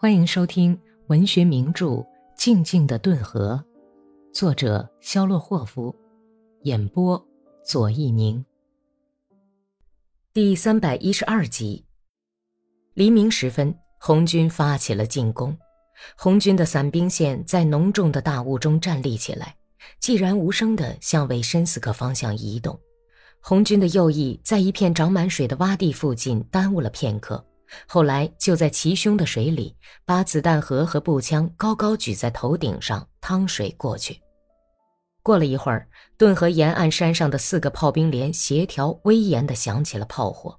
欢迎收听文学名著《静静的顿河》，作者肖洛霍夫，演播左一宁。第三百一十二集。黎明时分，红军发起了进攻。红军的伞兵线在浓重的大雾中站立起来，寂然无声地向维申斯克方向移动。红军的右翼在一片长满水的洼地附近耽误了片刻。后来就在齐胸的水里，把子弹盒和步枪高高举在头顶上趟水过去。过了一会儿，顿河沿岸山上的四个炮兵连协调威严地响起了炮火，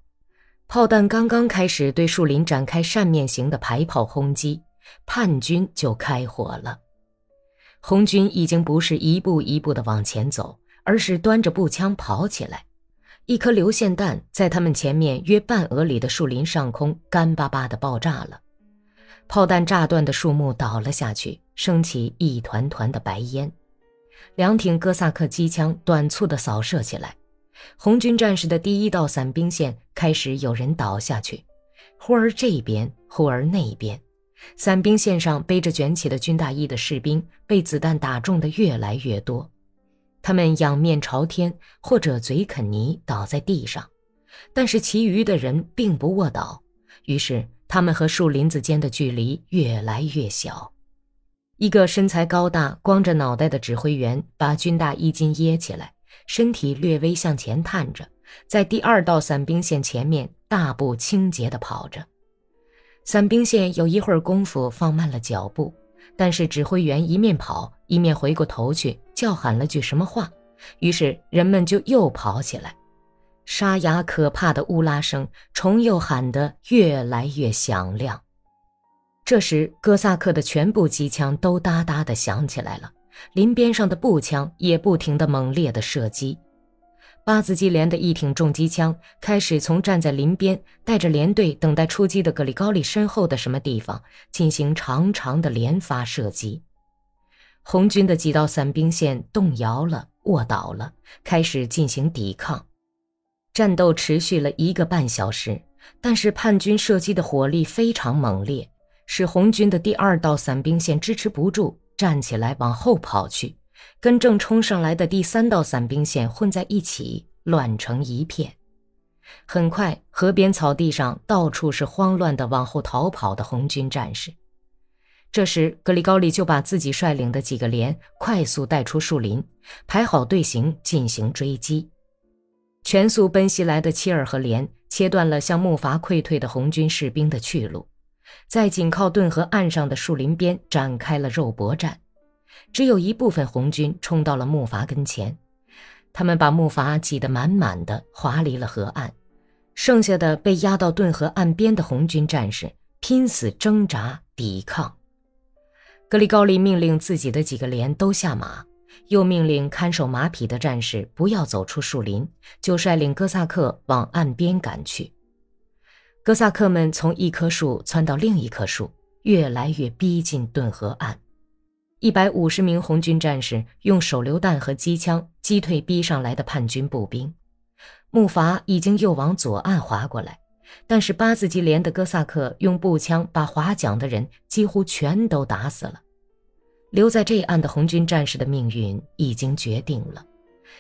炮弹刚刚开始对树林展开扇面型的排炮轰击，叛军就开火了。红军已经不是一步一步地往前走，而是端着步枪跑起来。一颗流线弹在他们前面约半俄里的树林上空干巴巴地爆炸了，炮弹炸断的树木倒了下去，升起一团团的白烟。两挺哥萨克机枪短促地扫射起来，红军战士的第一道伞兵线开始有人倒下去，忽而这边，忽而那边，伞兵线上背着卷起的军大衣的士兵被子弹打中的越来越多。他们仰面朝天，或者嘴啃泥倒在地上，但是其余的人并不卧倒，于是他们和树林子间的距离越来越小。一个身材高大、光着脑袋的指挥员把军大衣襟掖起来，身体略微向前探着，在第二道伞兵线前面大步清洁地跑着。伞兵线有一会儿功夫放慢了脚步。但是指挥员一面跑一面回过头去叫喊了句什么话，于是人们就又跑起来，沙哑可怕的乌拉声重又喊得越来越响亮。这时，哥萨克的全部机枪都哒哒地响起来了，林边上的步枪也不停地猛烈地射击。八字机连的一挺重机枪开始从站在林边、带着连队等待出击的格里高利身后的什么地方进行长长的连发射击。红军的几道伞兵线动摇了、卧倒了，开始进行抵抗。战斗持续了一个半小时，但是叛军射击的火力非常猛烈，使红军的第二道伞兵线支持不住，站起来往后跑去。跟正冲上来的第三道伞兵线混在一起，乱成一片。很快，河边草地上到处是慌乱的往后逃跑的红军战士。这时，格里高利就把自己率领的几个连快速带出树林，排好队形进行追击。全速奔袭来的切尔和连切断了向木筏溃退的红军士兵的去路，在紧靠顿河岸上的树林边展开了肉搏战。只有一部分红军冲到了木筏跟前，他们把木筏挤得满满的，划离了河岸。剩下的被压到顿河岸边的红军战士拼死挣扎抵抗。格里高利命令自己的几个连都下马，又命令看守马匹的战士不要走出树林，就率领哥萨克往岸边赶去。哥萨克们从一棵树窜到另一棵树，越来越逼近顿河岸。一百五十名红军战士用手榴弹和机枪击退逼上来的叛军步兵，木筏已经又往左岸划过来，但是八字机连的哥萨克用步枪把划桨的人几乎全都打死了。留在这岸的红军战士的命运已经决定了，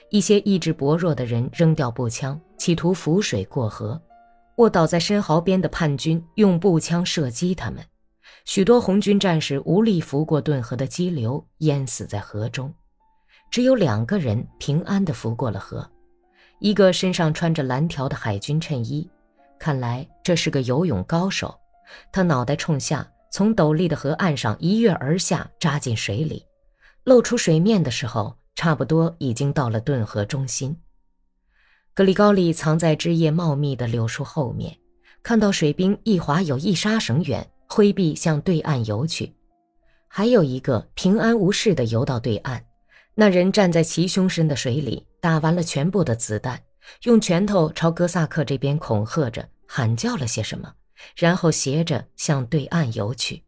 一些意志薄弱的人扔掉步枪，企图浮水过河，卧倒在深壕边的叛军用步枪射击他们。许多红军战士无力拂过顿河的激流，淹死在河中。只有两个人平安地拂过了河，一个身上穿着蓝条的海军衬衣，看来这是个游泳高手。他脑袋冲下，从陡立的河岸上一跃而下，扎进水里。露出水面的时候，差不多已经到了顿河中心。格里高利藏在枝叶茂密的柳树后面，看到水兵一划有一沙绳远。挥臂向对岸游去，还有一个平安无事地游到对岸。那人站在齐胸深的水里，打完了全部的子弹，用拳头朝哥萨克这边恐吓着，喊叫了些什么，然后斜着向对岸游去。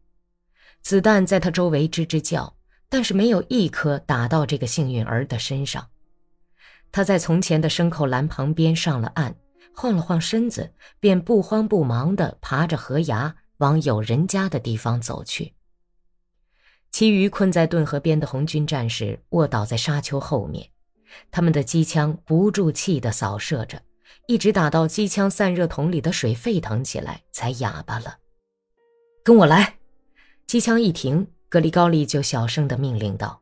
子弹在他周围吱吱叫，但是没有一颗打到这个幸运儿的身上。他在从前的牲口栏旁边上了岸，晃了晃身子，便不慌不忙地爬着河崖。往有人家的地方走去。其余困在顿河边的红军战士卧倒在沙丘后面，他们的机枪不住气地扫射着，一直打到机枪散热筒里的水沸腾起来，才哑巴了。跟我来！机枪一停，格里高利就小声地命令道：“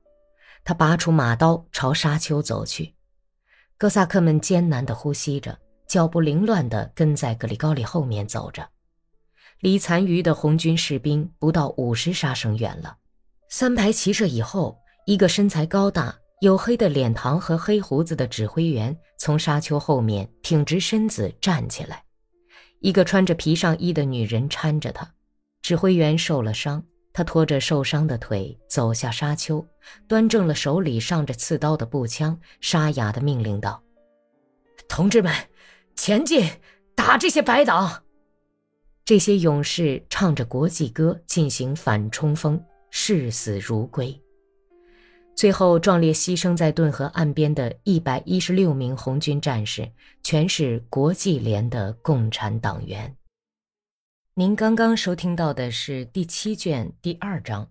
他拔出马刀，朝沙丘走去。”哥萨克们艰难地呼吸着，脚步凌乱地跟在格里高利后面走着，离残余的红军士兵不到五十杀生远了。三排齐射以后，一个身材高大、黝黑的脸庞和黑胡子的指挥员从沙丘后面挺直身子站起来，一个穿着皮上衣的女人搀着他。指挥员受了伤，他拖着受伤的腿走下沙丘，端正了手里上着刺刀的步枪，沙哑地命令道：“同志们，前进，打这些白党！”这些勇士唱着国际歌进行反冲锋，视死如归。最后壮烈牺牲在顿河岸边的一百一十六名红军战士，全是国际联的共产党员。您刚刚收听到的是第七卷第二章。